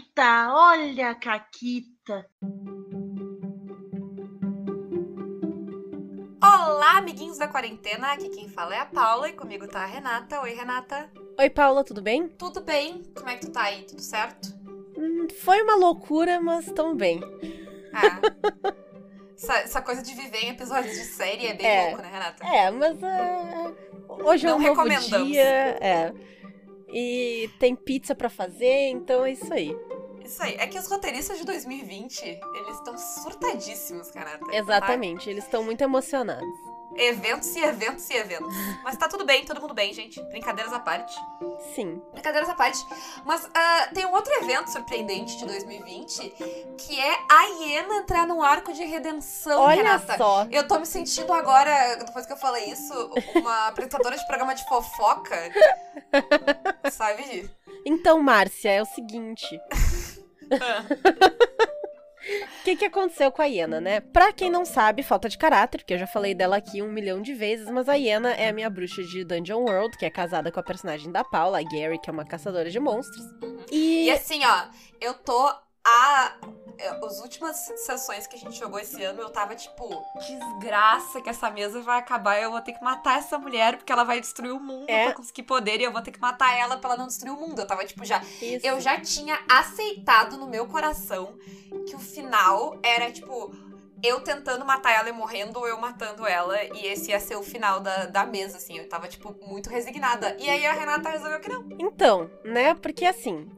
Caquita, olha a Caquita. Olá, amiguinhos da quarentena. Aqui quem fala é a Paula e comigo tá a Renata. Oi, Renata. Oi, Paula, tudo bem? Tudo bem? Como é que tu tá aí? Tudo certo? Hum, foi uma loucura, mas tão bem. Ah. essa, essa, coisa de viver em episódios de série é bem é, louco, né, Renata? É, mas uh, hoje Não é um novo dia. É. E tem pizza para fazer, então é isso aí. Isso aí. É que os roteiristas de 2020, eles estão surtadíssimos, cara. Exatamente, tá? eles estão muito emocionados. Eventos e eventos e eventos. Mas tá tudo bem, todo mundo bem, gente. Brincadeiras à parte. Sim. Brincadeiras à parte. Mas uh, tem um outro evento surpreendente de 2020, que é a Iena entrar num arco de redenção, Olha Renata. só. Eu tô me sentindo agora, depois que eu falei isso, uma apresentadora de programa de fofoca. Sabe? Então, Márcia, é o seguinte. O que, que aconteceu com a Iena, né? Pra quem não sabe, falta de caráter, porque eu já falei dela aqui um milhão de vezes, mas a Iena é a minha bruxa de Dungeon World, que é casada com a personagem da Paula, a Gary, que é uma caçadora de monstros. E, e assim, ó, eu tô a. As últimas sessões que a gente jogou esse ano, eu tava tipo, desgraça que essa mesa vai acabar. Eu vou ter que matar essa mulher porque ela vai destruir o mundo é. pra conseguir poder e eu vou ter que matar ela pra ela não destruir o mundo. Eu tava tipo, já. Isso. Eu já tinha aceitado no meu coração que o final era tipo eu tentando matar ela e morrendo, ou eu matando ela, e esse ia ser o final da, da mesa, assim. Eu tava, tipo, muito resignada. E aí a Renata resolveu que não. Então, né? Porque assim,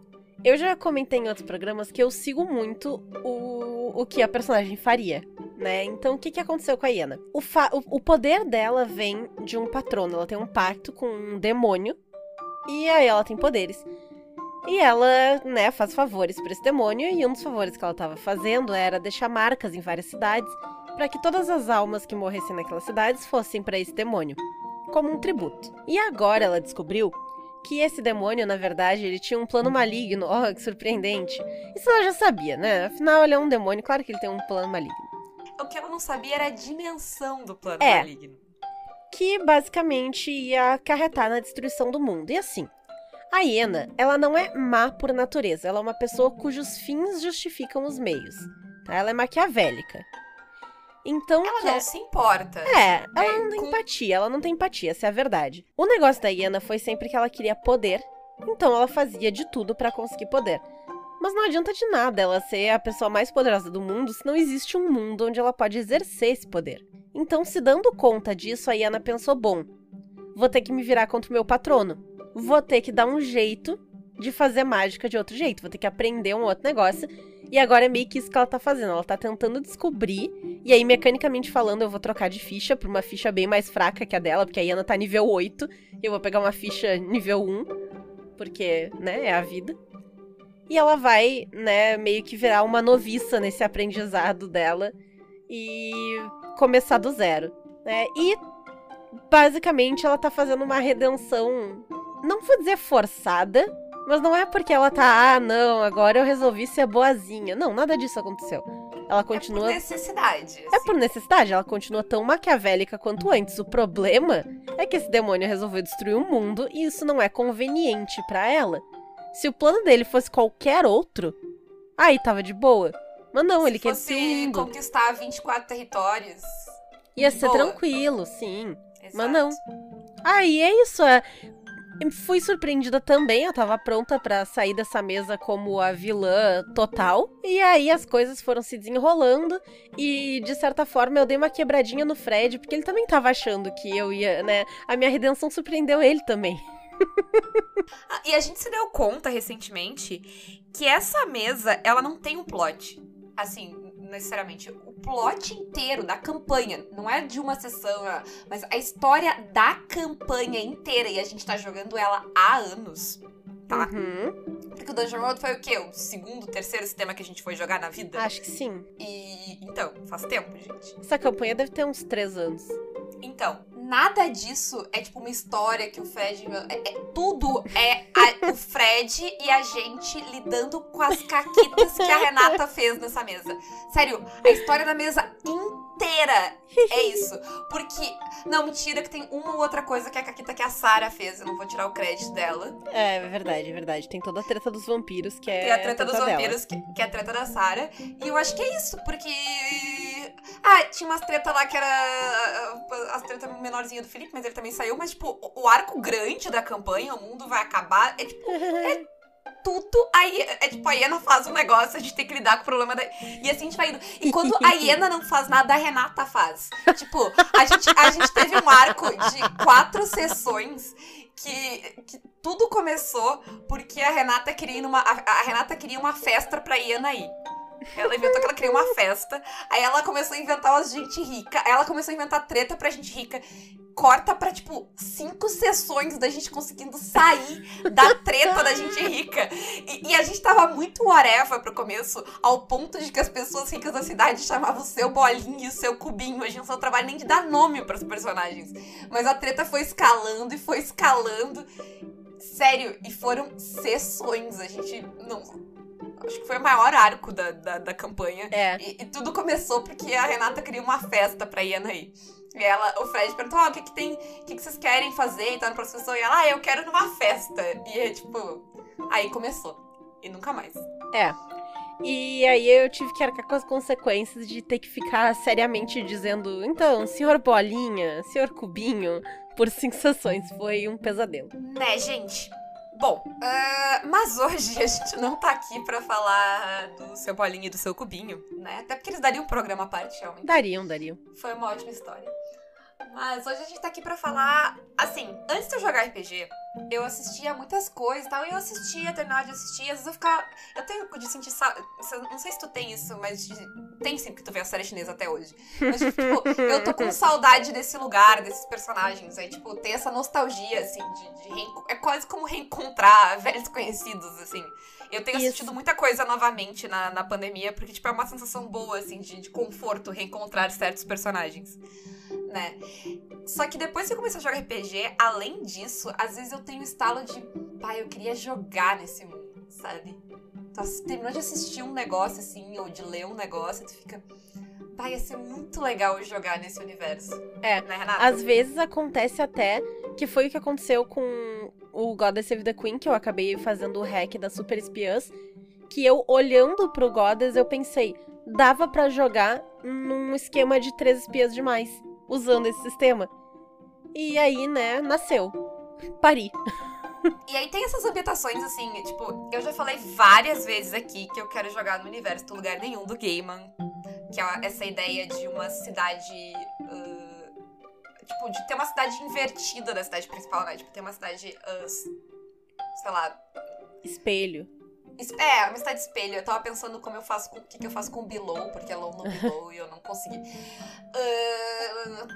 eu já comentei em outros programas que eu sigo muito o, o que a personagem faria, né? Então, o que, que aconteceu com a Iena? O, o, o poder dela vem de um patrono. Ela tem um pacto com um demônio. E aí ela tem poderes. E ela, né, faz favores para esse demônio. E um dos favores que ela estava fazendo era deixar marcas em várias cidades para que todas as almas que morressem naquelas cidades fossem para esse demônio, como um tributo. E agora ela descobriu que esse demônio, na verdade, ele tinha um plano maligno. Oh, que surpreendente. Isso ela já sabia, né? Afinal, ele é um demônio, claro que ele tem um plano maligno. O que ela não sabia era a dimensão do plano é, maligno. Que basicamente ia acarretar na destruição do mundo. E assim, a hiena, ela não é má por natureza, ela é uma pessoa cujos fins justificam os meios. Tá? Ela é maquiavélica. Então. Ela não é... se importa. É, ela não tem com... empatia, ela não tem empatia, essa é a verdade. O negócio da Iena foi sempre que ela queria poder, então ela fazia de tudo para conseguir poder. Mas não adianta de nada ela ser a pessoa mais poderosa do mundo se não existe um mundo onde ela pode exercer esse poder. Então, se dando conta disso, a Iena pensou: bom, vou ter que me virar contra o meu patrono. Vou ter que dar um jeito de fazer mágica de outro jeito. Vou ter que aprender um outro negócio. E agora é meio que isso que ela tá fazendo. Ela tá tentando descobrir. E aí, mecanicamente falando, eu vou trocar de ficha pra uma ficha bem mais fraca que a dela, porque a Iana tá nível 8. E eu vou pegar uma ficha nível 1. Porque, né, é a vida. E ela vai, né, meio que virar uma noviça nesse aprendizado dela. E começar do zero. Né? E basicamente ela tá fazendo uma redenção. Não vou dizer forçada, mas não é porque ela tá, ah, não, agora eu resolvi ser boazinha. Não, nada disso aconteceu. Ela continua. É por necessidade. Assim. É por necessidade. Ela continua tão maquiavélica quanto antes. O problema é que esse demônio resolveu destruir o mundo e isso não é conveniente para ela. Se o plano dele fosse qualquer outro, aí tava de boa. Mas não, Se ele quer destruir o conquistar 24 territórios. Ia ser boa. tranquilo, sim. Exato. Mas não. Aí é isso. É fui surpreendida também, eu tava pronta para sair dessa mesa como a vilã total. E aí as coisas foram se desenrolando e de certa forma eu dei uma quebradinha no Fred, porque ele também tava achando que eu ia, né? A minha redenção surpreendeu ele também. ah, e a gente se deu conta recentemente que essa mesa, ela não tem um plot. Assim, necessariamente o plot inteiro da campanha, não é de uma sessão, ah, mas a história da campanha inteira e a gente tá jogando ela há anos. Tá? Uhum. Porque o Dungeon World foi o quê? O segundo, terceiro sistema que a gente foi jogar na vida? Acho que sim. E então, faz tempo, gente. Essa campanha deve ter uns três anos. Então, nada disso é tipo uma história que o Fred. É, é- tudo é a- o Fred e a gente lidando com as caquitas que a Renata fez nessa mesa. Sério, a história da mesa inteira é isso. Porque. Não, mentira, que tem uma ou outra coisa que a caquita que a Sarah fez. Eu não vou tirar o crédito dela. É, é verdade, é verdade. Tem toda a treta dos vampiros, que é. Tem a treta dos dela. vampiros, que, que é a treta da Sarah. E eu acho que é isso, porque. Ah, tinha umas treta lá que era. ah, As treta menorzinha do Felipe, mas ele também saiu. Mas, tipo, o- arco grande da campanha, o mundo vai acabar. É tipo. É tudo. Aí, é tipo, a Iena faz um negócio, a gente tem que lidar com o problema da. E assim a gente vai indo. E quando a Iena não faz nada, a Renata faz. Tipo, a gente, a gente teve um arco de quatro sessões que, que tudo começou porque a Renata queria ir numa. A, a Renata queria uma festa pra Iana ir. Ela inventou que ela queria uma festa. Aí ela começou a inventar as gente rica. Aí ela começou a inventar treta pra gente rica. Corta pra, tipo, cinco sessões da gente conseguindo sair da treta da gente rica. E, e a gente tava muito whatever pro começo, ao ponto de que as pessoas ricas da cidade chamavam o seu bolinho e o seu cubinho. A gente não só trabalha nem de dar nome pros personagens. Mas a treta foi escalando e foi escalando. Sério, e foram sessões. A gente não. Acho que foi o maior arco da, da, da campanha. É. E, e tudo começou porque a Renata queria uma festa pra Iana ir. E ela, o Fred perguntou: ah, o que, que tem. O que, que vocês querem fazer? E tá no professor. E ela, ah, eu quero numa festa. E é tipo. Aí começou. E nunca mais. É. E aí eu tive que arcar com as consequências de ter que ficar seriamente dizendo, então, senhor Bolinha, senhor Cubinho, por cinco sessões. Foi um pesadelo. Né, gente? Bom, ah, mas hoje a gente não tá aqui pra falar do seu bolinho e do seu cubinho, né? Até porque eles dariam um programa à parte, realmente. Dariam, dariam. Foi uma ótima história. Mas hoje a gente tá aqui pra falar. Assim, antes de eu jogar RPG, eu assistia muitas coisas e tal. E eu assistia, terminava de assistir. Às vezes eu ficava. Eu tenho de sentir. sa- Não sei se tu tem isso, mas tem sim, porque tu vê a série chinesa até hoje. Mas, tipo, eu tô com saudade desse lugar, desses personagens. Aí, tipo, ter essa nostalgia, assim, de, de É quase como reencontrar velhos conhecidos, assim. Eu tenho Isso. assistido muita coisa novamente na, na pandemia, porque, tipo, é uma sensação boa, assim, de, de conforto reencontrar certos personagens, né? Só que depois que eu comecei a jogar RPG, além disso, às vezes eu tenho um estalo de, pai, eu queria jogar nesse mundo, sabe? Tu ass- terminou de assistir um negócio, assim, ou de ler um negócio, tu fica, pai, ia ser muito legal jogar nesse universo. É, Né, Renata? Às vezes acontece até que foi o que aconteceu com o Goddess Save the Queen, que eu acabei fazendo o hack das super espiãs, que eu olhando pro Goddess eu pensei, dava pra jogar num esquema de três espiãs demais, usando esse sistema. E aí, né, nasceu. Pari. E aí tem essas ambientações, assim, tipo, eu já falei várias vezes aqui que eu quero jogar no universo do lugar nenhum do Gaiman. Que é essa ideia de uma cidade. ah, tipo, de ter uma cidade invertida da cidade principal, né? Tipo, ter uma cidade. s- sei lá. Espelho. É, cidade espelho. Eu tava pensando como eu faço com. O que, que eu faço com o Below, porque ela no Below e eu não consegui.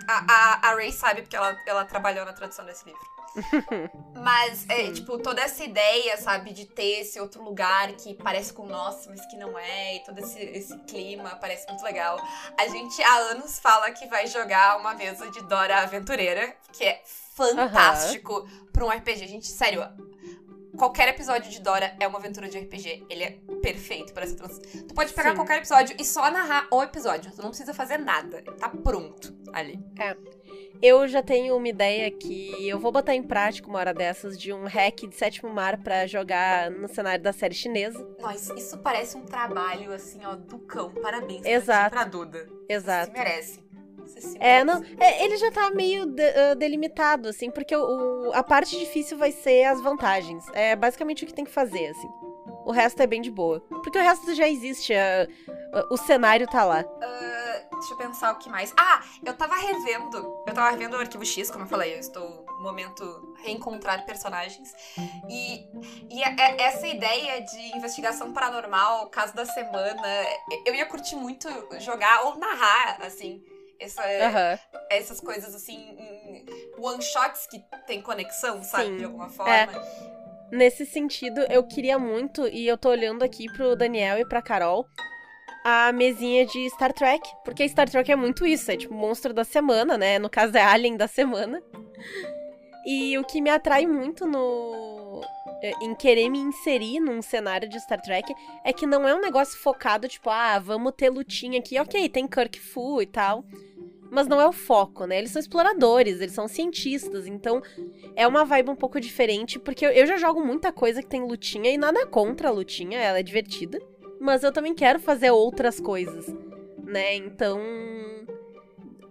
Ah, a, a, a Ray sabe porque ela, ela trabalhou na tradução desse livro. Mas, é, tipo, toda essa ideia, sabe, de ter esse outro lugar que parece com o nosso, mas que não é, e todo esse, esse clima parece muito legal. A gente há anos fala que vai jogar uma mesa de Dora Aventureira, que é fantástico pra um RPG. Gente, sério, qualquer episódio de Dora é uma aventura de RPG. Ele é perfeito para essa trans... Tu pode pegar Sim. qualquer episódio e só narrar o episódio. Tu não precisa fazer nada. Tá pronto ali. Eu já tenho uma ideia que eu vou botar em prática uma hora dessas de um hack de sétimo mar pra jogar no cenário da série chinesa. Nossa, isso parece um trabalho, assim, ó, do cão. Parabéns pra ti Exato. pra Duda. Exato. Você merece. É, não, é, ele já tá meio de- ah, delimitado, assim, porque o, o- a parte difícil vai ser as vantagens. É basicamente o que tem que fazer, assim. O resto é bem de boa. Porque o resto já existe, ah, ah, o cenário tá lá. Deixa eu pensar o que mais. Ah, eu tava revendo. Eu tava revendo o arquivo X, como eu falei, eu estou no momento reencontrar personagens. E, e é- é- essa ideia de investigação paranormal, caso da semana, eu ia curtir muito jogar ou narrar, assim. Essa, Aham. essas coisas assim, one shots que tem conexão, sabe? Sim. De alguma forma. É. Nesse sentido, eu queria muito, e eu tô olhando aqui pro Daniel e pra Carol, a mesinha de Star Trek. Porque Star Trek é muito isso, é tipo monstro da semana, né? No caso é Alien da semana. E o que me atrai muito no. É, em querer me inserir num cenário de Star Trek é que não é um negócio focado, tipo, ah, vamos ter lutinha aqui. Ok, tem Kirk Fu e tal. Mas não é o foco, né? Eles são exploradores, eles são cientistas, então é uma vibe um pouco diferente, porque eu- já jogo muita coisa que tem lutinha e nada contra a lutinha, ela é divertida. Mas eu também quero fazer outras coisas, né? Então.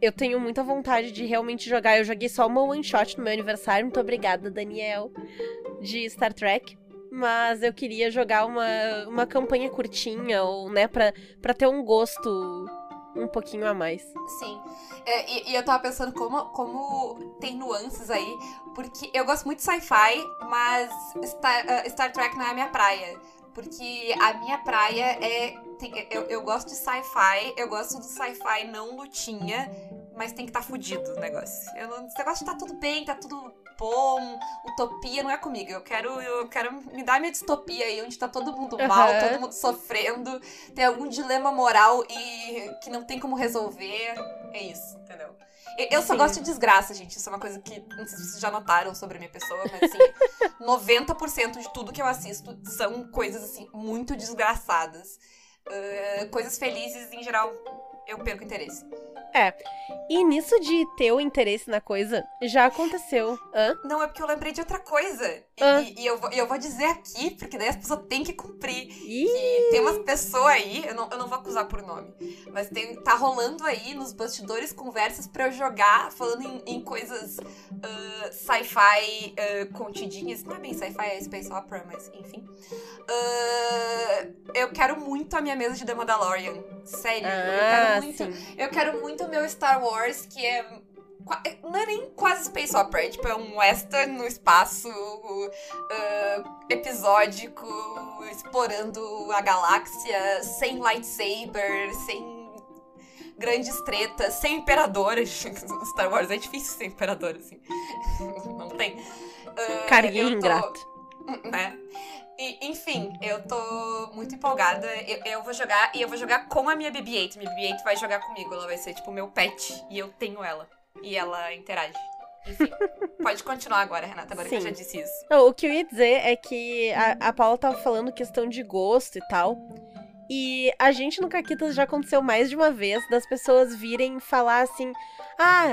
Eu tenho muita vontade de realmente jogar. Eu joguei só uma one shot no meu aniversário. Muito obrigada, Daniel, de Star Trek. Mas eu queria jogar uma, uma campanha curtinha, ou, né, pra, pra ter um gosto um pouquinho a mais. Sim. É, e, e eu tava pensando como, como tem nuances aí, porque eu gosto muito de sci-fi, mas Star, ah, Star Trek não é a minha praia. Porque a minha praia é. tem- eu, eu gosto de sci-fi, eu gosto do sci-fi não lutinha, mas tem que estar tá fudido o negócio. Eu não, esse negócio de tá tudo bem, tá tudo bom, utopia não é comigo. Eu quero, eu quero me dar minha distopia aí, onde tá todo mundo mal, Aham. todo mundo sofrendo, tem algum dilema moral e que não tem como resolver. É isso, entendeu? Eu, só Sim. gosto de desgraça, gente. Isso é uma coisa que não sei se vocês já notaram sobre a minha pessoa, mas assim, 90% de tudo que eu assisto são coisas assim muito desgraçadas. Ah, coisas felizes, em geral, eu perco interesse. E nisso de ter o interesse na coisa, já aconteceu. Hã? Não, é porque eu lembrei de outra coisa. E, Ah. e- eu, vou, eu vou dizer aqui, porque daí as pessoas têm que cumprir. Ih, que tem umas pessoas aí, eu não, eu não vou acusar por nome, mas tem, tá rolando aí nos bastidores conversas pra eu jogar, falando em, em coisas ah, sci-fi ah, contidinhas. Não é bem sci-fi, é space opera, mas enfim. Ah, eu quero muito a minha mesa de The Mandalorian. Sério, eu ah, quero muito. sim. Eu quero muito o meu Star Wars, que é. qua- Não é nem quase space opera, é tipo, é um western no espaço ah, episódico, explorando a galáxia, sem lightsaber, sem grandes tretas, sem imperador. Star Wars é difícil ser imperador, assim. Não tem. Ah, Carinha eu tô- ingrato. né? E, enfim, eu tô muito empolgada. Eu, eu vou jogar e eu vou jogar com a minha BB-8. Minha BB-8 vai jogar comigo. Ela vai ser tipo meu pet. E eu tenho ela. E ela interage. Enfim, pode continuar agora, Renata, agora que eu Sim. já disse isso. Não, o que eu ia dizer é que a, a Paula tava falando questão de gosto e tal. E a gente no Caquitas já aconteceu mais de uma vez das pessoas virem falar assim: Ah,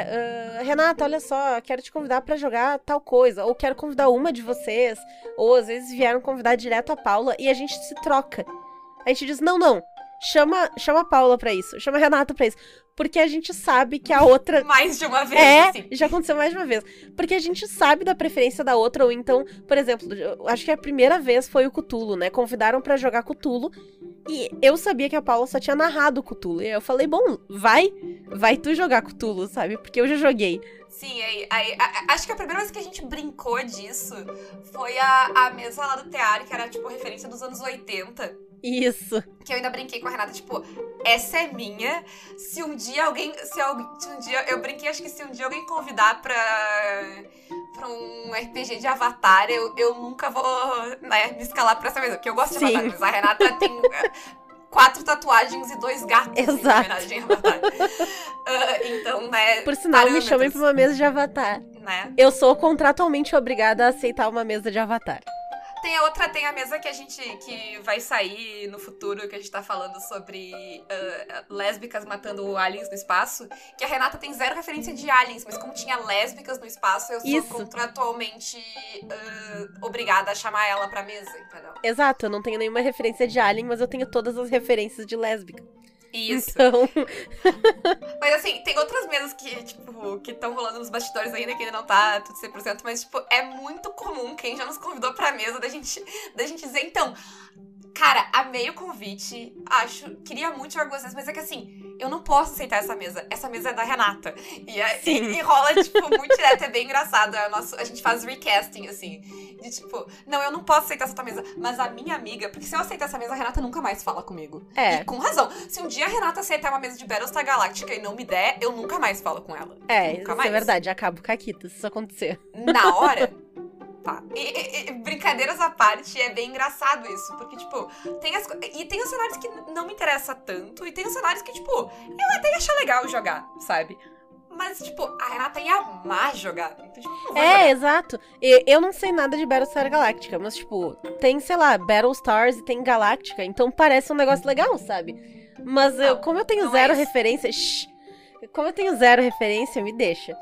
ah, Renata, olha só, quero te convidar pra jogar tal coisa. Ou quero convidar uma de vocês. Ou às vezes vieram convidar direto a Paula e a gente se troca. A gente diz: Não, não. Chama, chama a Paula pra isso. Chama a Renata pra isso. Porque a gente sabe que a outra Mais de uma vez, é, assim. já aconteceu mais de uma vez. Porque a gente sabe da preferência da outra, ou então, por exemplo, eu acho que a primeira vez foi o Cutulo, né? Convidaram pra jogar Cutulo. E eu sabia que a Paula só tinha narrado o Cutulo. E eu falei, bom, vai, vai tu jogar Cutulo, sabe? Porque eu já joguei. Sim, aí, aí, a- acho que a primeira vez que a gente brincou disso foi a, a mesa lá do Tear, que era tipo referência dos anos 80. Isso. Que eu ainda brinquei com a Renata, tipo, essa é minha. Se um dia alguém. Se, alguém, se um dia. Eu brinquei, acho que se um dia alguém convidar pra. pra um RPG de Avatar, eu, eu nunca vou né, me escalar pra essa mesa. Porque eu gosto de Sim. Avatar, mas a Renata tem. é, Quatro tatuagens e dois gatos em Exato. homenagem a Avatar. Ah, então, né. Por sinal, me chamem pra uma mesa de Avatar. Né? Eu sou contratualmente obrigada a aceitar uma mesa de Avatar. Tem a outra, tem a mesa que a gente. que vai sair no futuro, que a gente tá falando sobre ah, lésbicas matando aliens no espaço. Que a Renata tem zero referência de aliens, mas como tinha lésbicas no espaço, eu sou Isso. contratualmente ah, obrigada a chamar ela pra mesa, entendeu? Exato, eu não tenho nenhuma referência de Alien, mas eu tenho todas as referências de lésbica. Isso. Então, Mas assim, tem outras mesas que, tipo, que estão rolando nos bastidores ainda, que ainda não tá tudo 100%, mas, tipo, é muito comum quem já nos convidou pra mesa da gente, da gente dizer, então, cara, amei o convite, acho, queria muito jogar com vocês, mas é que assim, eu não posso aceitar essa mesa, essa mesa é da Renata. E, é- e, e rola, tipo, muito direto, é bem engraçado, é nosso, a gente faz recasting, assim, de tipo, não, eu não posso aceitar essa tua mesa, mas a minha amiga, porque se eu aceitar essa mesa, a Renata nunca mais fala comigo. é. E com razão. Se um dia a Renata aceitar uma mesa de Battlestar Galáctica e não me der, eu nunca mais falo com ela. É, Nunca isso mais. é verdade, acabo caquita se isso acontecer. Na hora, Tá. E, e- e brincadeiras à parte, é bem engraçado isso. Porque, tipo, tem as. E tem os cenários que não me interessa tanto. E tem os cenários que, tipo, eu até ia achar legal jogar, sabe? Mas, tipo, a Renata ia amar jogar. Então, tipo, É, jogar. exato. E eu não sei nada de Battlestar Galactica, mas, tipo, tem, sei lá, Battlestars e tem Galactica, então parece um negócio legal, sabe? Mas eu, Não, como eu tenho é zero isso. referência. shh, como eu tenho zero referência, me deixa.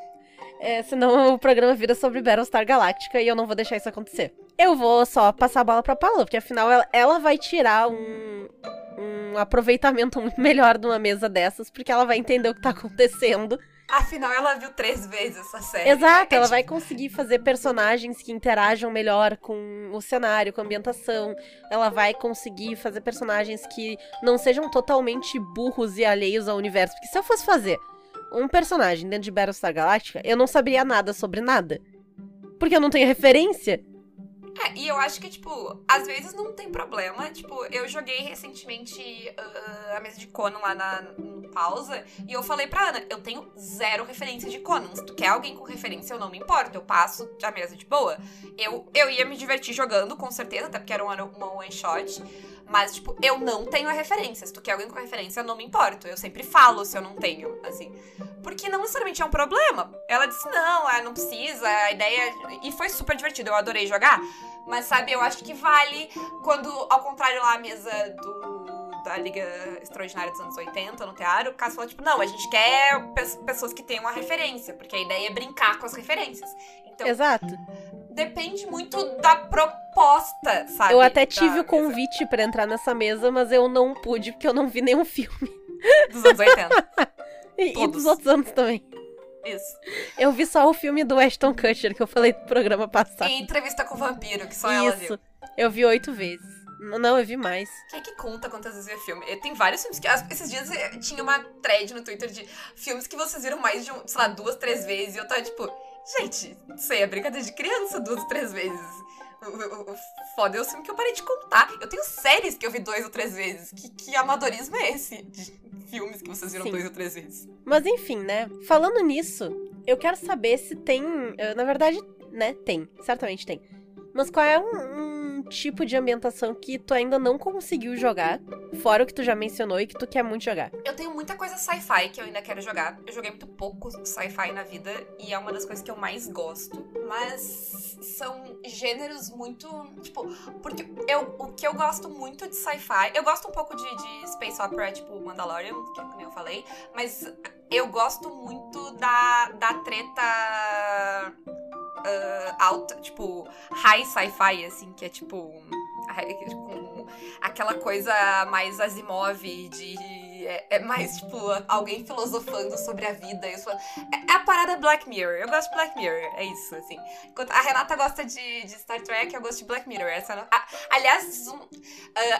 É, senão o programa vira sobre Battlestar Galactica e eu não vou deixar isso acontecer. Eu vou só passar a bola pra Paula, porque afinal ela, ela vai tirar um, um aproveitamento muito melhor de uma mesa dessas, porque ela vai entender o que tá acontecendo. Afinal, ela viu três vezes essa série. Exato, É, ela tipo, vai conseguir fazer personagens que interajam melhor com o cenário, com a ambientação. Ela vai conseguir fazer personagens que não sejam totalmente burros e alheios ao universo. Porque se eu fosse fazer um personagem dentro de Battlestar Galactica, eu não saberia nada sobre nada. Porque eu não tenho referência. É, e eu acho que, tipo, às vezes não tem problema. Tipo, eu joguei recentemente ah, a mesa de Conan lá na, pausa. E eu falei pra Ana, eu tenho zero referência de Conan. Se tu quer alguém com referência, eu não me importo. Eu passo a mesa de boa. Eu, eu ia me divertir jogando, com certeza, até porque era uma, uma one shot. Mas, tipo, eu não tenho a referência. Se tu quer alguém com referência, eu não me importo. Eu sempre falo se eu não tenho, assim. Porque não necessariamente é um problema. Ela disse, não, ah, não precisa, a ideia. E foi super divertido, eu adorei jogar. Mas, sabe, eu acho que vale quando, ao contrário lá, a mesa do. Da Liga Extraordinária dos anos 80, no teatro, o caso falou, tipo, não, a gente quer pe- pessoas que tenham uma referência, porque a ideia é brincar com as referências. Então, Exato. Depende muito da proposta, sabe? Eu até da tive o mesa convite pra entrar nessa mesa, mas eu não pude, porque eu não vi nenhum filme. Dos anos 80. E, e dos outros anos também. Isso. Eu vi só o filme do Ashton Kutcher, que eu falei no programa passado. E entrevista com o vampiro, que só ela viu. Isso. Eu vi oito vezes. Não, eu vi mais. Quem é que conta quantas vezes vê filme? Eh, Tem vários filmes que. Esses dias eh, tinha uma thread no Twitter de filmes que vocês viram mais de, um, sei lá, duas, três vezes. E eu tava tipo, gente, isso aí é brincadeira de criança, duas, três vezes. O, o- o foda é o filme que eu parei de contar. Eu tenho séries que eu vi dois ou três vezes. Que, que amadorismo é esse? De filmes que vocês viram Sim. dois ou três vezes. Mas enfim, né? Falando nisso, eu quero saber se tem. eh, Na verdade, né? Tem. Certamente tem. Mas qual é um, um tipo de ambientação que tu ainda não conseguiu jogar? Fora o que tu já mencionou e que tu quer muito jogar. Eu tenho muita coisa sci-fi que eu ainda quero jogar. Eu joguei muito pouco sci-fi na vida e é uma das coisas que eu mais gosto. Mas são gêneros muito. Tipo, porque eu, o que eu gosto muito de sci-fi. Eu gosto um pouco de, de Space Opera, tipo Mandalorian, que nem eu falei. Mas eu gosto muito da, da treta. Ah, alta, tipo, high sci-fi, assim, que é tipo. com aquela coisa mais Asimov de. É, é mais, tipo, alguém filosofando sobre a vida. Isso, é, é a parada Black Mirror. Eu gosto de Black Mirror, é isso, assim. Enquanto a Renata gosta de, de Star Trek, eu gosto de Black Mirror. Essa, não- a- aliás, um,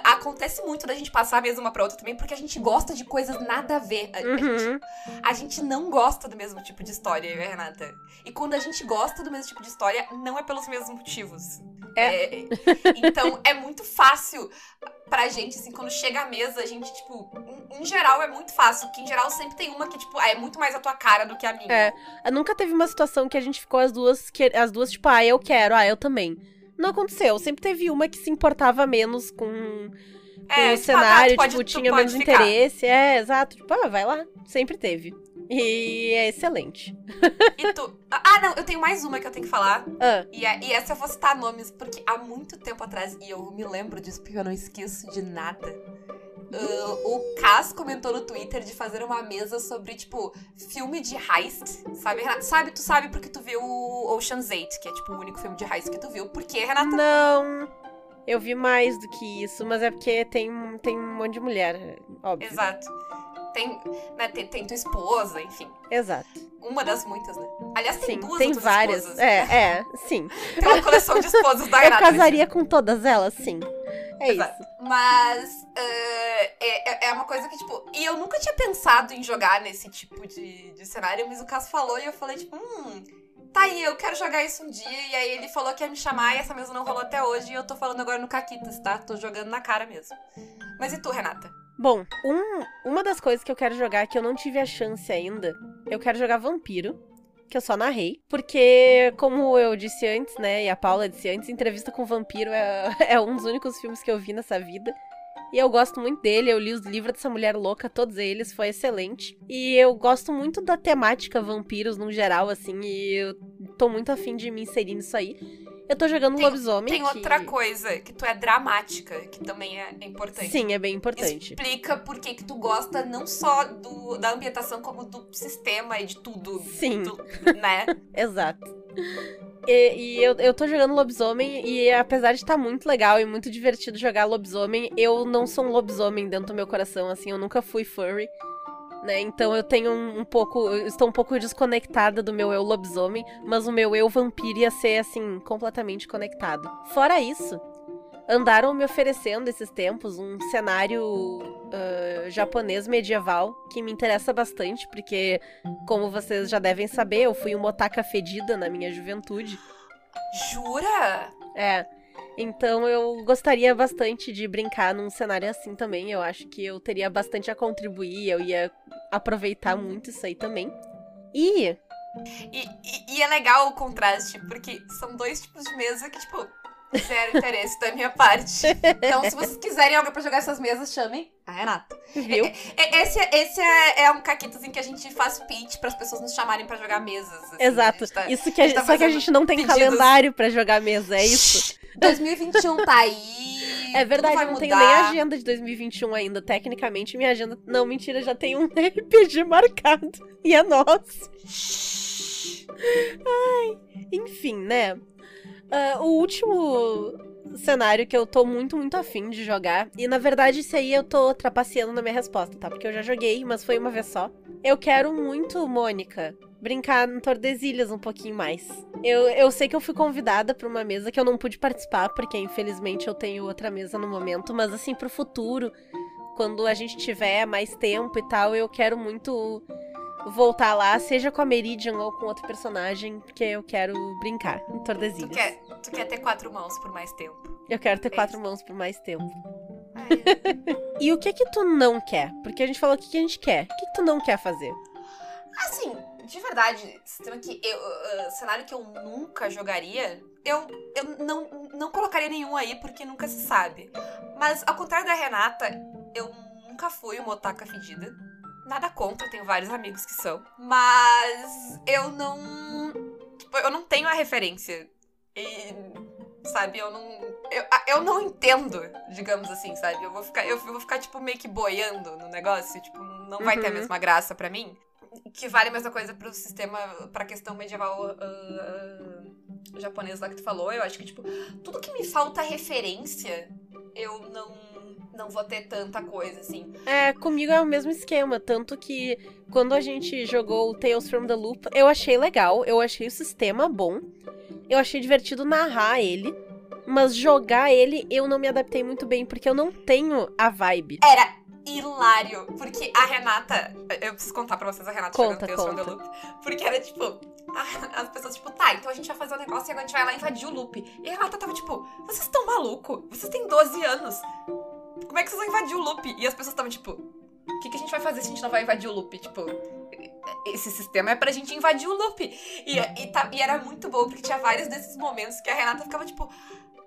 ah, acontece muito da gente passar a mesa uma pra outra também, porque a gente gosta de coisas nada a ver. A, a gente Uhum. a gente não gosta do mesmo tipo de história, Renata. E quando a gente gosta do mesmo tipo de história, não é pelos mesmos motivos. É. É, então é muito fácil pra gente, assim, quando chega à mesa, a gente, tipo, em, em geral é muito fácil. Que em geral sempre tem uma que, tipo, é muito mais a tua cara do que a minha. É. Nunca teve uma situação que a gente ficou as duas, que, as duas, tipo, ah, eu quero, ah, eu também. Não aconteceu. Sempre teve uma que se importava menos com, com É, o tipo, ah, tá, cenário, pode- tipo, tinha menos ficar. interesse. É, exato. Tipo, ah, vai lá. Sempre teve. E é excelente. E tu. Ah, não, eu tenho mais uma que eu tenho que falar. Ah, E, a- e essa eu vou citar nomes, porque há muito tempo atrás, e eu me lembro disso porque eu não esqueço de nada. Ah, o Cas comentou no Twitter de fazer uma mesa sobre, tipo, filme de heist, sabe, Renata? Sabe, tu sabe porque tu viu o Ocean's 8, que é, tipo, o único filme de heist que tu viu. Por quê, Renata? não. Eu vi mais do que isso, mas é porque tem, tem um monte de mulher, óbvio. Exato. Tem, né, tem, tem tua esposa, enfim. Exato. Uma das muitas, né? Aliás, tem Sim, duas tem várias. esposas. É, é, sim. Tem uma coleção de esposas da Eu Renata. nesse casaria com todas elas, sim. É Exato. isso. Mas eh, é, é uma coisa que, tipo. E eu nunca tinha pensado em jogar nesse tipo de, de cenário, mas o Caso falou e eu falei, tipo, hum. Tá aí, eu quero jogar isso um dia. E aí ele falou que ia me chamar e essa mesa não rolou até hoje. E eu tô falando agora no Caquitas, tá? Tô jogando na cara mesmo. Mas e tu, Renata? Bom, um- uma das coisas que eu quero jogar que eu não tive a chance ainda, eu quero jogar Vampiro. Que eu só narrei. Porque, como eu disse antes, né, e a Paula disse antes, Entrevista com o Vampiro é, é um dos únicos filmes que eu vi nessa vida. E eu gosto muito dele, eu li os livros dessa mulher louca, todos eles, foi excelente. E eu gosto muito da temática vampiros no geral, assim, e eu tô muito afim de me inserir nisso aí. Eu tô jogando Tem- lobisomem. Tem que- outra coisa, que tu é dramática, que também é importante. Sim, é bem importante. Explica por que que tu gosta não só do, da ambientação, como do sistema e de tudo. Sim. do- né? Exato. E, e eu, eu tô jogando lobisomem, e apesar de estar muito legal e muito divertido jogar lobisomem, eu não sou um lobisomem dentro do meu coração, assim, eu nunca fui furry. Né? Então eu tenho um, um pouco. Estou um pouco desconectada do meu eu lobisomem, mas o meu eu vampiro ia ser, assim, completamente conectado. Fora isso, andaram me oferecendo esses tempos um cenário ah, japonês medieval que me interessa bastante, porque como vocês já devem saber, eu fui uma otaka fedida na minha juventude. Jura? É. Então eu gostaria bastante de brincar num cenário assim também. Eu acho que eu teria bastante a contribuir, eu ia aproveitar muito isso aí também. E E, e- e é legal o contraste, porque são dois tipos de mesa que, tipo, zero interesse da minha parte. Então, se vocês quiserem alguém pra jogar essas mesas, chamem a Renata. viu? E- Esse, esse é, é um caquitos em que a gente faz pitch pras pessoas nos chamarem pra jogar mesas. assim. Exato. A gente tá- Isso que a a gente tá só que a gente não tem pedidos. calendário pra jogar mesa, é isso. 2021 tá aí. É verdade, eu não tenho nem agenda de 2021 ainda. Tecnicamente, minha agenda. Não, mentira, já tem um RPG marcado. E é nosso. Enfim, né? Ah, o último cenário que eu tô muito, muito afim de jogar. E na verdade, isso aí eu tô trapaceando na minha resposta, tá? Porque eu já joguei, mas foi uma vez só. Eu quero muito, Mônica, brincar no Tordesilhas um pouquinho mais. Eu, eu sei que eu fui convidada pra uma mesa que eu não pude participar, porque infelizmente eu tenho outra mesa no momento, mas assim, pro futuro, quando a gente tiver mais tempo e tal, eu quero muito voltar lá, seja com a Meridian ou com outro personagem, porque eu quero brincar em Tu Tordesilhas. quer, tu quer ter quatro mãos por mais tempo. Eu quero ter É quatro isso. mãos por mais tempo. É. E o que que tu não quer? Porque a gente falou o que, que a gente quer. O que, que tu não quer fazer? Assim, de verdade, sistema que eu, uh, cenário que eu nunca jogaria, eu, eu não, não colocaria nenhum aí porque nunca se sabe. Mas ao contrário da Renata, eu nunca fui uma otaka fedida. Nada contra, tenho vários amigos que são. Mas eu não. Tipo, eu não tenho a referência. E. Sabe, eu não. Eu, eu não entendo, digamos assim, sabe? Eu vou ficar, eu vou ficar, tipo, meio que boiando no negócio. Tipo, não vai ter a Uhum. mesma graça pra mim. Que vale a mesma coisa pro sistema, pra questão medieval japonês lá que tu falou. Eu acho que, tipo, tudo que me falta referência, eu não, não vou ter tanta coisa, assim. É, comigo é o mesmo esquema. Tanto que quando a gente jogou o Tales from the Loop, eu achei legal, eu achei o sistema bom. Eu achei divertido narrar ele. Mas jogar ele eu não me adaptei muito bem, porque eu não tenho a vibe. Era hilário, porque a Renata. Eu preciso contar pra vocês a Renata Conta, jogando Tales from the conta. Loop. Porque era tipo. a- As pessoas, tipo, tá, então a gente vai fazer um negócio e agora a gente vai lá invadir o loop. E a Renata tava tipo, vocês estão maluco? Vocês têm 12 anos. Como é que vocês vão invadir o loop? E as pessoas estavam tipo, o que, que a gente vai fazer se a gente não vai invadir o loop? Tipo, esse sistema é pra gente invadir o loop. E, e, tá- e era muito bom, porque tinha vários desses momentos que a Renata ficava tipo,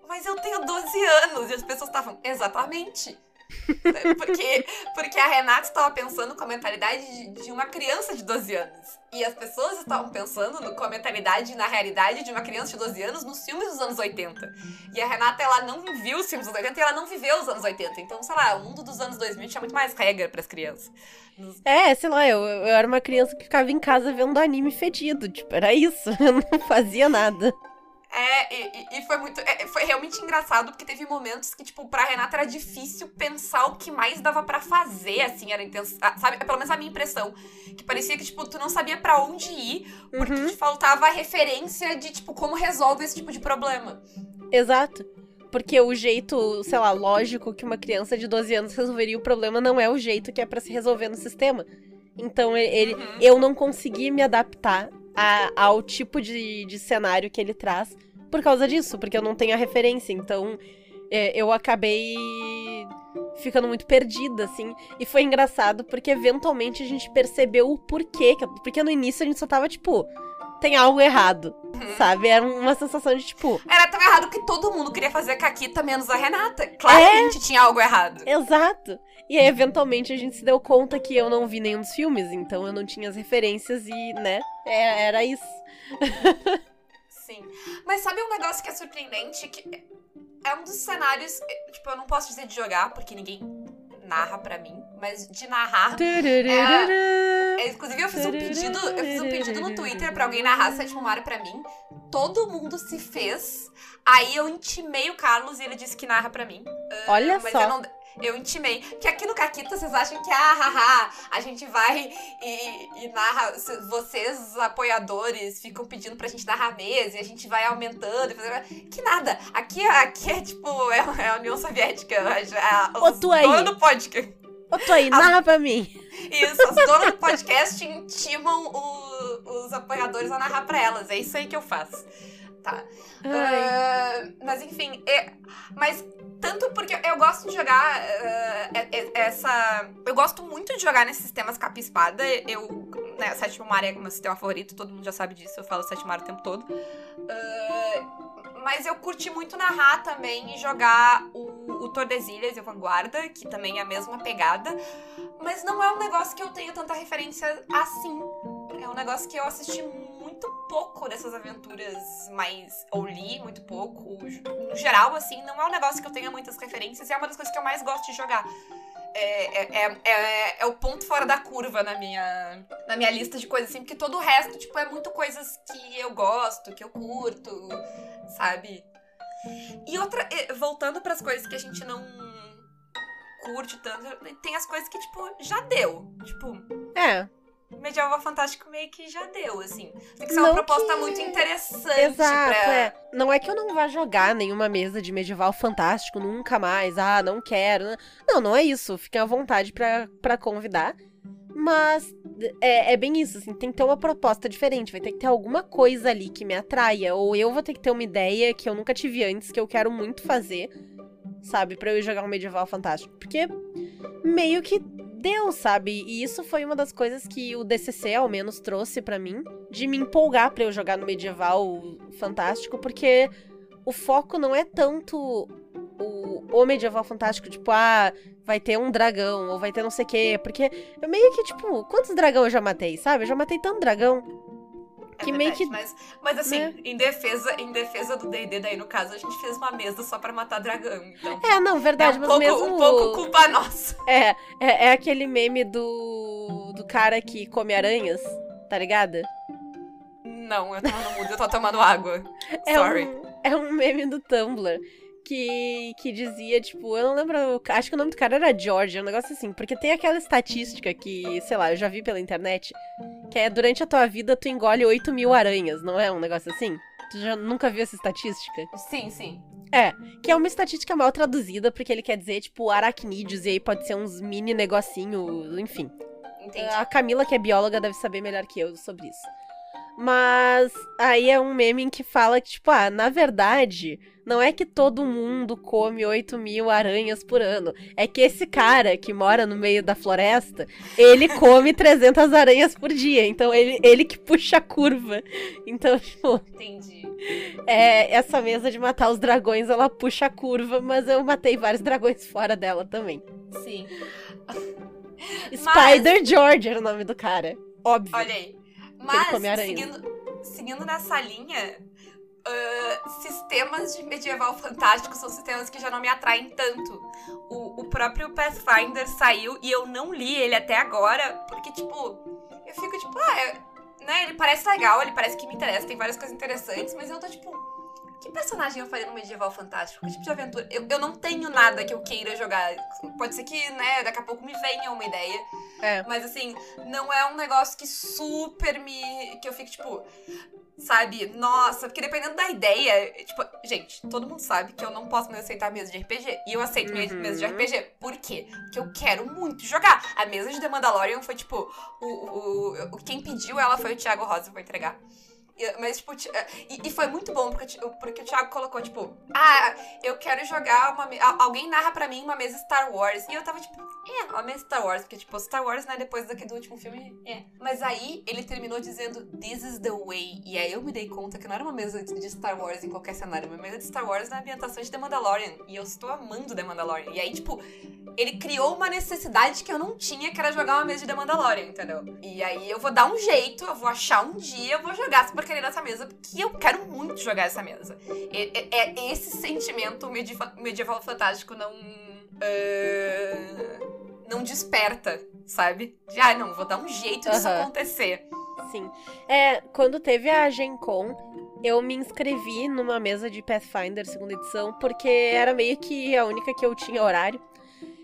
mas eu tenho 12 anos. E as pessoas estavam, exatamente. Porque, porque a Renata estava pensando com a mentalidade de, de uma criança de 12 anos. E as pessoas estavam pensando no, com a mentalidade na realidade de uma criança de 12 anos nos filmes dos anos 80. E a Renata, ela não viu os filmes dos 80 e ela não viveu os anos 80. Então, sei lá, o mundo dos anos 2000 tinha muito mais regra pras crianças. Nos- É, sei lá, eu, eu era uma criança que ficava em casa vendo anime fedido. Tipo, era isso. Eu não fazia nada. É, e, e- foi muito. é, foi realmente engraçado, porque teve momentos que, tipo, pra Renata era difícil pensar o que mais dava pra fazer, assim, era intenso. Sabe? É pelo menos a minha impressão. Que parecia que, tipo, tu não sabia pra onde ir, porque Uhum. te faltava a referência de, tipo, como resolve esse tipo de problema. Exato. Porque o jeito, sei lá, lógico que uma criança de 12 anos resolveria o problema não é o jeito que é pra se resolver no sistema. Então ele, Uhum. eu não consegui me adaptar a- ao tipo de, de cenário que ele traz por causa disso, porque eu não tenho a referência. Então é, eu acabei ficando muito perdida, assim. E foi engraçado porque eventualmente a gente percebeu o porquê. que- Porque no início a gente só tava tipo. tem algo errado. Sabe? Era uma sensação de tipo. Era tão errado que todo mundo queria fazer Caquita menos a Renata. Claro É. que a gente tinha algo errado. Exato. E aí, eventualmente, a gente se deu conta que eu não vi nenhum dos filmes, então eu não tinha as referências e, né? É- Era isso. Sim. Mas sabe um negócio que é surpreendente? Que é um dos cenários. é, Tipo, eu não posso dizer de jogar, porque ninguém narra pra mim, mas de narrar. É, inclusive, eu fiz um pedido, eu fiz um pedido no Twitter pra alguém narrar Sétimo Mar pra mim. Todo mundo se fez. Aí eu intimei o Carlos e ele disse que narra pra mim. Ah, Olha mas só. eu não. Eu intimei. Que aqui no Caquita vocês acham que, ah, haha, a gente vai e, e narra. Vocês, os apoiadores, ficam pedindo pra gente narrar mesa e a gente vai aumentando. Que nada. Aqui, aqui é tipo, é, é a União Soviética. A, a, Ô, os tu aí. do podcast. Ô, tô aí, narra pra mim. Isso, as donas do podcast intimam o- os apoiadores a narrar pra elas. É isso aí que eu faço. Tá. Ah, mas enfim, é- mas tanto porque eu gosto de jogar é- essa. Eu gosto muito de jogar nesses sistemas capa e espada. Eu. Né, Sétimo Mar é meu sistema favorito, todo mundo já sabe disso, eu falo Sétimo Mar o tempo todo. Ah, mas eu curti muito narrar também e jogar o, o Tordesilhas e o Vanguarda, que também é a mesma pegada. Mas não é um negócio que eu tenho tanta referência assim. É um negócio que eu assisti muito pouco dessas aventuras mais. ou li muito pouco. No geral, assim, não é um negócio que eu tenha muitas referências é uma das coisas que eu mais gosto de jogar. É, é, é, é- é o ponto fora da curva na minha, na minha lista de coisas, assim, porque todo o resto, tipo, é muito coisas que eu gosto, que eu curto, sabe? E outra, voltando pras coisas que a gente não curte tanto, tem as coisas que, tipo, já deu. Tipo, É, Medieval Fantástico meio que já deu, assim. Tem que ser uma Não proposta que- muito interessante exato, pra... é. Não é que eu não vá jogar nenhuma mesa de medieval fantástico nunca mais. Ah, não quero. né? Não, não é isso. Fiquem à vontade pra, pra convidar. Mas é, é bem isso, assim, tem que ter uma proposta diferente, vai ter que ter alguma coisa ali que me atraia, ou eu vou ter que ter uma ideia que eu nunca tive antes, que eu quero muito fazer, sabe, pra eu ir jogar um medieval fantástico. Porque meio que deu, sabe? E isso foi uma das coisas que o DCC, ao menos, trouxe pra mim, de me empolgar pra eu jogar no medieval fantástico, porque o foco não é tanto o, o medieval fantástico, tipo, ah, vai ter um dragão, ou vai ter não sei o quê, porque eu meio que, tipo, quantos dragão eu já matei, sabe? Eu já matei tanto dragão. É que meio verdade, que- Mas, mas assim, né? em defesa em defesa do D&D, daí no caso, a gente fez uma mesa só pra matar dragão. Então, É, não, verdade, é um mas pouco, mesmo. um pouco culpa nossa. É, é, é aquele meme do. do cara que come aranhas, tá ligado? Não, eu tava no mudo, eu tava tomando água. É Sorry. um, é um meme do Tumblr que, que dizia, tipo, eu não lembro, acho que o nome do cara era George, é um negócio assim, porque tem aquela estatística que, sei lá, eu já vi pela internet, que é durante a tua vida tu engole 8 mil aranhas, não é um negócio assim? Tu já nunca viu essa estatística? Sim, sim. Que é uma estatística mal traduzida, porque ele quer dizer, tipo, aracnídeos, e aí pode ser uns mini negocinho, enfim. Entendi. A Camila, que é bióloga, deve saber melhor que eu sobre isso. Mas aí é um meme em que fala que, tipo, ah, na verdade, não é que todo mundo come 8 mil aranhas por ano. É que esse cara que mora no meio da floresta, ele come 300 aranhas por dia. Então ele, ele que puxa a curva. Então, tipo, Entendi. é, essa mesa de matar os dragões, ela puxa a curva, mas eu matei vários dragões fora dela também. Sim. Spider George era o nome do cara. Óbvio. Olha aí. Mas, seguindo, seguindo nessa linha, ah, sistemas de medieval fantástico são sistemas que já não me atraem tanto. O, o próprio Pathfinder saiu e eu não li ele até agora, porque, tipo, eu fico tipo, ah, é- né, ele parece legal, ele parece que me interessa, tem várias coisas interessantes, mas eu tô tipo. Que personagem eu faria no medieval fantástico? Que tipo de aventura? Eu, eu não tenho nada que eu queira jogar. Pode ser que, né, daqui a pouco me venha uma ideia. É. Mas assim, não é um negócio que super me. que eu fico, tipo. Sabe? Nossa, porque dependendo da ideia. Tipo, gente, todo mundo sabe que eu não posso mais aceitar mesa de RPG. E eu aceito Uhum. mesa de RPG. Por quê? Porque eu quero muito jogar. A mesa de The Mandalorian foi, tipo. O, o, o- quem pediu ela foi o Thiago Rosa, vou entregar. Mas, tipo, ti- e, e foi muito bom, porque, porque o Thiago colocou, tipo, ah, eu quero jogar uma. Alguém narra pra mim uma mesa Star Wars. E eu tava, tipo, é, uma mesa Star Wars, porque, tipo, Star Wars, né, depois daquele do último filme, é. Mas aí ele terminou dizendo, This is the way. E aí eu me dei conta que não era uma mesa de Star Wars em qualquer cenário, uma mesa de Star Wars na ambientação de The Mandalorian. E eu estou amando The Mandalorian. E aí, tipo, ele criou uma necessidade que eu não tinha, que era jogar uma mesa de The Mandalorian, entendeu? E aí eu vou dar um jeito, eu vou achar um dia, eu vou jogar porcaria nessa mesa, porque eu quero muito jogar essa mesa. É, é- é esse sentimento medieva- medieval fantástico não. ah, não desperta, sabe? De, ah, não, vou dar um jeito disso acontecer. Sim. É, quando teve a Gen Con, eu me inscrevi numa mesa de Pathfinder segunda edição, porque era meio que a única que eu tinha horário.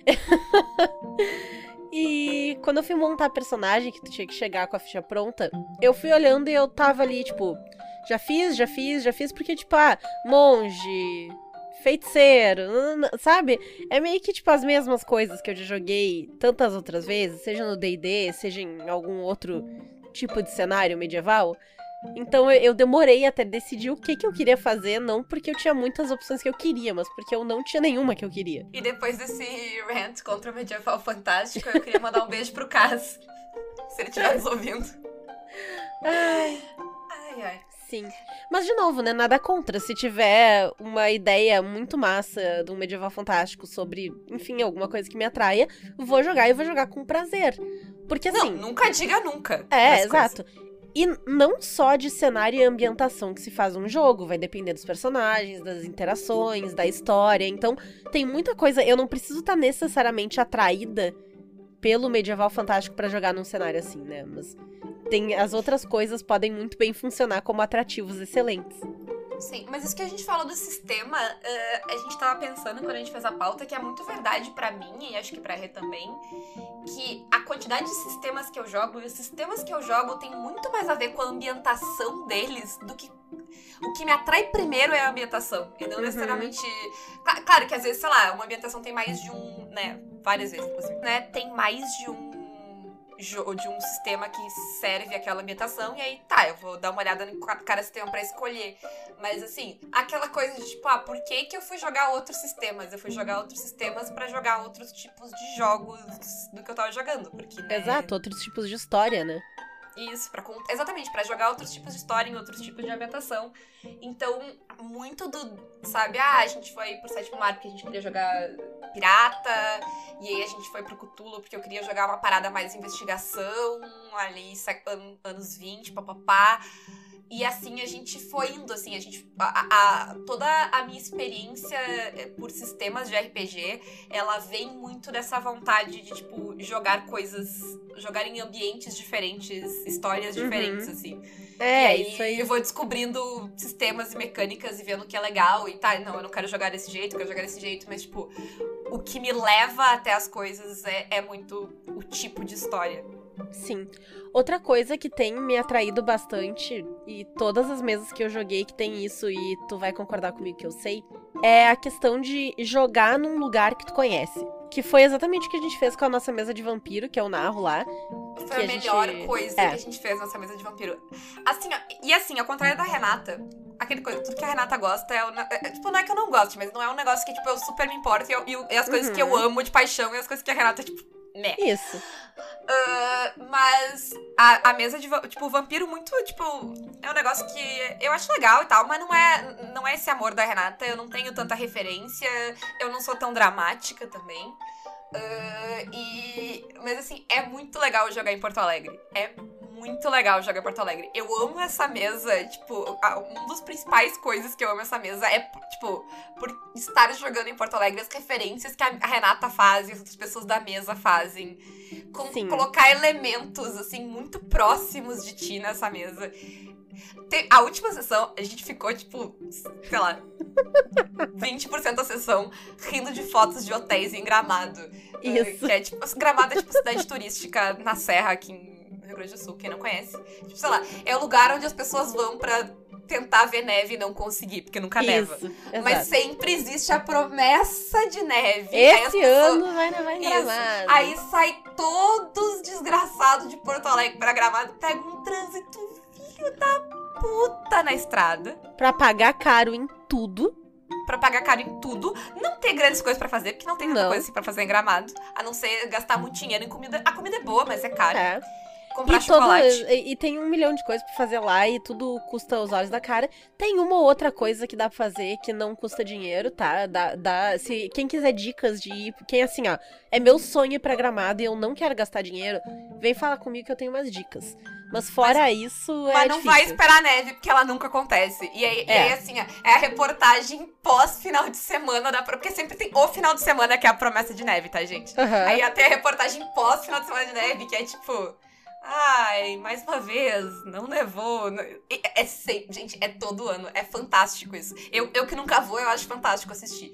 e quando eu fui montar personagem, que tu tinha que chegar com a ficha pronta, eu fui olhando e eu tava ali, tipo, já fiz, já fiz, já fiz, porque, tipo, ah, monge, feiticeiro, sabe? É meio que, tipo, as mesmas coisas que eu já joguei tantas outras vezes, seja no D&D, seja em algum outro tipo de cenário medieval. Então eu, eu demorei até decidir o que, que eu queria fazer, não porque eu tinha muitas opções que eu queria, mas porque eu não tinha nenhuma que eu queria. E depois desse rant contra o medieval fantástico, eu queria mandar um beijo pro Cas. Se ele estiver nos ouvindo. Ai, Ai, ai. sim. Mas de novo, né? Nada contra. Se tiver uma ideia muito massa de um medieval fantástico sobre, enfim, alguma coisa que me atraia, vou jogar e vou jogar com prazer. Porque assim. Não, nunca diga nunca. É, das coisas. E não só de cenário e ambientação que se faz um jogo, vai depender dos personagens, das interações, da história. Então, tem muita coisa. Eu não preciso estar necessariamente atraída pelo medieval fantástico pra jogar num cenário assim, né? Mas tem as outras coisas podem muito bem funcionar como atrativos excelentes. Sim, mas isso que a gente falou do sistema, eh, a gente tava pensando quando a gente fez a pauta, que é muito verdade pra mim, e acho que pra Rê também, que a quantidade de sistemas que eu jogo, e os sistemas que eu jogo tem muito mais a ver com a ambientação deles do que. O que me atrai primeiro é a ambientação, e não Uhum. necessariamente. Cla- Claro que às vezes, sei lá, uma ambientação tem mais de um. né? Várias vezes, inclusive. Né? Tem mais de um. De um sistema que serve aquela ambientação, e aí tá, eu vou dar uma olhada ca- cada sistema pra escolher. Mas assim, aquela coisa de tipo, ah, por que, que eu fui jogar outros sistemas? Eu fui jogar outros sistemas pra jogar outros tipos de jogos do que eu tava jogando. Porque, né? Exato, outros tipos de história, né? Isso, para exatamente, pra jogar outros tipos de história em outros tipos de ambientação. Então, muito do, sabe, ah, a gente foi pro sétimo mar porque a gente queria jogar pirata, e aí a gente foi pro Cthulhu porque eu queria jogar uma parada mais investigação, ali, anos 20, papapá. E assim a gente foi indo, assim, a gente. A, a- toda a minha experiência eh, por sistemas de RPG, ela vem muito dessa vontade de, tipo, jogar coisas. jogar em ambientes diferentes, histórias Uhum. diferentes, assim. É, e aí, isso aí. eu vou descobrindo sistemas e mecânicas e vendo o que é legal e tá, não, eu não quero jogar desse jeito, eu quero jogar desse jeito, mas, tipo, o que me leva até as coisas é, é muito o tipo de história. Sim. Outra coisa que tem me atraído bastante, e todas as mesas que eu joguei que tem isso, e tu vai concordar comigo que eu sei, é a questão de jogar num lugar que tu conhece. Que foi exatamente o que a gente fez com a nossa mesa de vampiro, que é o Narro lá. Foi Que a a gente- melhor coisa é. que a gente fez nessa mesa de vampiro. Assim, ó, e assim, ao contrário da Renata, aquele coisa, tudo que a Renata gosta é, é, Tipo, não é que eu não goste, mas não é um negócio que, tipo, eu super me importo e, eu- e as coisas que eu Uhum. amo de paixão e as coisas que a Renata, tipo, né. Isso. Ah, mas a, a mesa de tipo, vampiro muito, tipo, é um negócio que eu acho legal e tal, mas não é, não é esse amor da Renata, eu não tenho tanta referência, eu não sou tão dramática também. Ah, e mas assim, é muito legal jogar em Porto Alegre. É muito legal jogar em Porto Alegre. Eu amo essa mesa, tipo, a- um dos principais coisas que eu amo essa mesa é, tipo, por estar jogando em Porto Alegre, as referências que a a Renata faz e as outras pessoas da mesa fazem. Com- Sim. colocar elementos, assim, muito próximos de ti nessa mesa. A última sessão, a gente ficou, tipo, sei lá, 20% da sessão rindo de fotos de hotéis em Gramado. Isso. Que é, tipo, Gramado é, tipo, cidade turística na Serra, aqui em Rio Grande do Sul, quem não conhece. Tipo, sei lá, é o lugar onde as pessoas vão pra tentar ver neve e não conseguir, porque nunca neva. Isso. Mas Exato. sempre existe a promessa de neve. Esse pessoas- ano vai nevar em. Gramado. Aí sai todos desgraçados de Porto Alegre pra Gramado, pega um trânsito filho da puta na estrada Pra pagar caro em tudo. pra pagar caro em tudo, não ter grandes coisas pra fazer, porque não tem Não. coisa assim pra fazer em Gramado, a não ser gastar muito dinheiro em comida. A comida é boa, mas é cara. É. Comprar E, todo- chocolate. e, e tem um milhão de coisas pra fazer lá e tudo custa os olhos da cara. Tem uma ou outra coisa que dá pra fazer que não custa dinheiro, tá? Dá, dá, se quem quiser dicas de ir, quem assim, ó, é meu sonho ir pra Gramado e eu não quero gastar dinheiro, vem falar comigo que eu tenho umas dicas. Mas fora isso, é Mas não vai difícil. esperar a neve, porque ela nunca acontece. E aí, e É. aí, assim, é a reportagem pós-final de semana da. Porque sempre tem o final de semana que é a promessa de neve, tá, gente? Aham. Aí até a reportagem pós-final de semana de neve, que é tipo. Ai, mais uma vez, não nevou. não- E É sempre, gente, é todo ano. É fantástico isso. Eu, eu que nunca vou, eu acho fantástico assistir.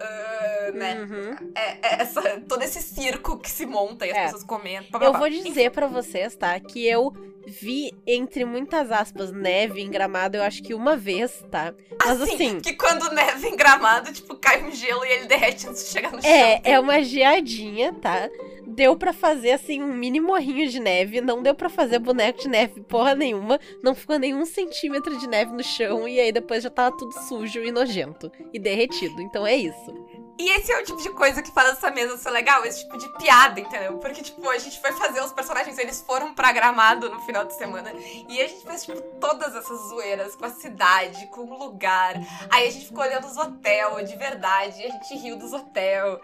Ah, né? Uhum. É, é essa, todo esse circo que se monta e as É. pessoas comentam. pá, pá, Eu pá. vou dizer pra vocês, tá? Que eu vi, entre muitas aspas, neve em gramado, eu acho que uma vez, tá? Mas assim. Que quando neve em gramado, tipo, cai um gelo e ele derrete antes de chegar no chão. É, é uma geadinha, tá? Deu pra fazer, assim, um mini morrinho de neve. Não deu pra fazer boneco de neve porra nenhuma. Não ficou nenhum centímetro de neve no chão. E aí depois já tava tudo sujo e nojento. E derretido. Então é isso. E esse é o tipo de coisa que faz essa mesa ser legal, esse tipo de piada, entendeu? Porque, tipo, a gente foi fazer os personagens, eles foram pra gramado no final de semana. E a gente fez, tipo, todas essas zoeiras com a cidade, com o lugar. Aí a gente ficou olhando os hotéis de verdade, e a gente riu dos hotéis.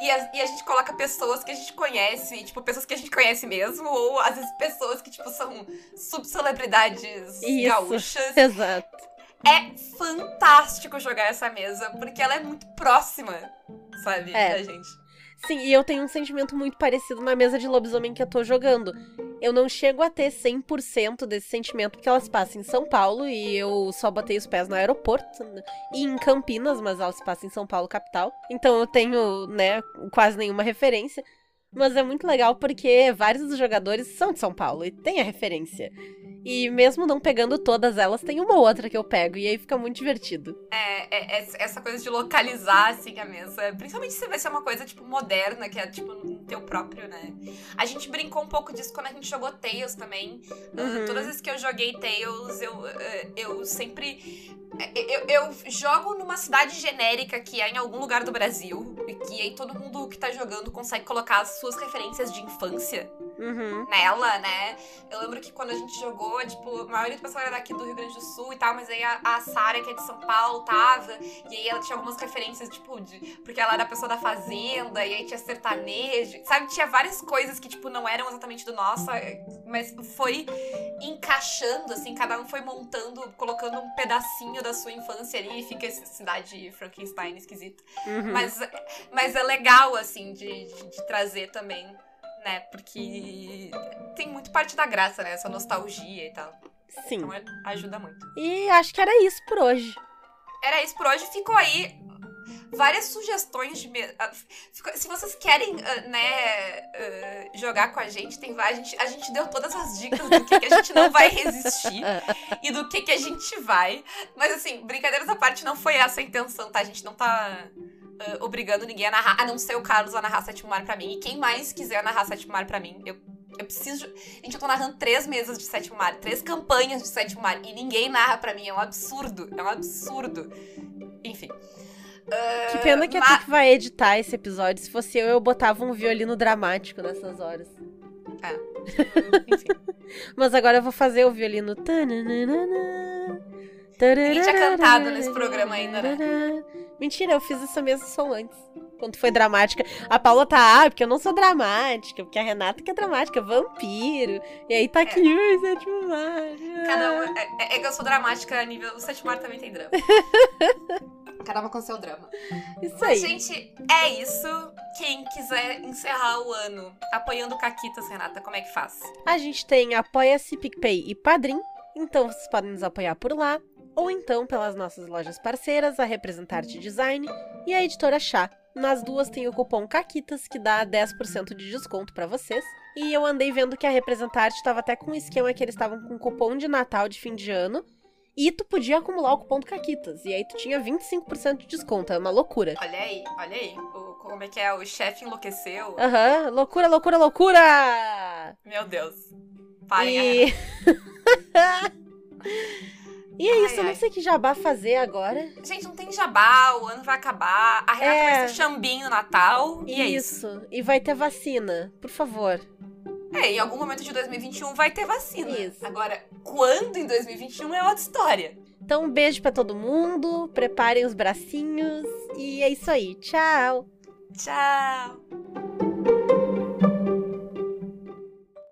E a, e a gente coloca pessoas que a gente conhece, tipo, pessoas que a gente conhece mesmo, ou às vezes pessoas que, tipo, são subcelebridades gaúchas. Exato. É fantástico jogar essa mesa, porque ela é muito próxima, sabe, É. da gente. Sim, e eu tenho um sentimento muito parecido na mesa de lobisomem que eu tô jogando. Eu não chego a ter 100% desse sentimento, porque elas passam em São Paulo e eu só botei os pés no aeroporto né, e em Campinas, mas elas passam em São Paulo, capital. Então eu tenho, né, quase nenhuma referência. Mas é muito legal porque vários dos jogadores são de São Paulo e tem a referência. E mesmo não pegando todas elas, tem uma ou outra que eu pego, e aí fica muito divertido. É, é- é essa coisa de localizar, assim, a mesa. Principalmente se vai ser uma coisa, tipo, moderna, que é, tipo, no teu próprio, né? A gente brincou um pouco disso quando a gente jogou Tails também. Uh, Uhum. todas as vezes que eu joguei Tails, eu, uh, eu sempre... Eu, eu jogo numa cidade genérica que é em algum lugar do Brasil. E que aí todo mundo que tá jogando consegue colocar as suas referências de infância Uhum. nela, né? Eu lembro que quando a gente jogou, tipo, a maioria do pessoal era daqui do Rio Grande do Sul e tal, mas aí a, a Sara, que é de São Paulo, tava, e aí ela tinha algumas referências, tipo, de, porque ela era a pessoa da fazenda, e aí tinha sertanejo, sabe? Tinha várias coisas que, tipo, não eram exatamente do nosso, mas foi encaixando, assim, cada um foi montando, colocando um pedacinho da sua infância ali, e fica essa cidade Frankenstein esquisita. Uhum. Mas, mas é legal, assim, de, de, de trazer também, né? Porque tem muito parte da graça, né? Essa nostalgia e tal. Sim. Então é- ajuda muito. E acho que era isso por hoje. Era isso por hoje. Ficou aí várias sugestões de. ah, Se vocês querem, ah, né, ah, jogar com a gente, tem. A gente, a gente deu todas as dicas do que, que a gente não vai resistir e do que, que a gente vai. Mas assim, brincadeiras à parte, não foi essa a intenção, tá? A gente não tá. Ah, obrigando ninguém a narrar, a não ser o Carlos a narrar Sétimo Mar pra mim. E quem mais quiser narrar Sétimo Mar pra mim, eu, eu preciso. Gente, eu tô narrando três mesas de Sétimo Mar, três campanhas de Sétimo Mar, e ninguém narra pra mim. É um absurdo. É um absurdo. Enfim. Que pena que a Ma- Tuque vai editar esse episódio. Se fosse eu, eu botava um violino dramático nessas horas. Enfim. Mas agora eu vou fazer o violino. Ninguém tinha cantado nesse programa ainda, né? Mentira, eu fiz essa mesma som antes. Quando foi dramática. A Paula tá, ah, porque eu não sou dramática. Porque a Renata que é dramática, vampiro. E aí tá aqui, ai, sétimo mar. Cada um. É, é- é que eu sou dramática a nível. O Sétimo Mar também tem drama. Cada uma com seu drama. Isso Mas, gente, é isso. Quem quiser encerrar o ano apoiando Caquitas, Renata, como é que faz? A gente tem Apoia-se, PicPay e Padrim. Então vocês podem nos apoiar por lá. Ou então pelas nossas lojas parceiras, a Representarte Design e a Editora Chá. Nas duas tem o cupom CAQUITAS, que dá 10% de desconto pra vocês. E eu andei vendo que a Representarte estava até com um esquema que eles estavam com cupom de Natal de fim de ano. E tu podia acumular o cupom do Caquitas. E aí tu tinha 25% de desconto. É uma loucura. Olha aí, olha aí. O, como é que é? O chefe enlouqueceu. Aham, loucura, loucura, loucura! Meu Deus. Parem, E... E é Ai, isso, eu não ai. sei que jabá fazer agora. Gente, não tem jabá, o ano vai acabar. A Renata É. vai ser chambinho no Natal. E é isso. isso. E vai ter vacina, por favor. É, em algum momento de 2021 vai ter vacina. Isso. Agora, quando em 2021 é outra história. Então, um beijo pra todo mundo, preparem os bracinhos e é isso aí. Tchau! Tchau.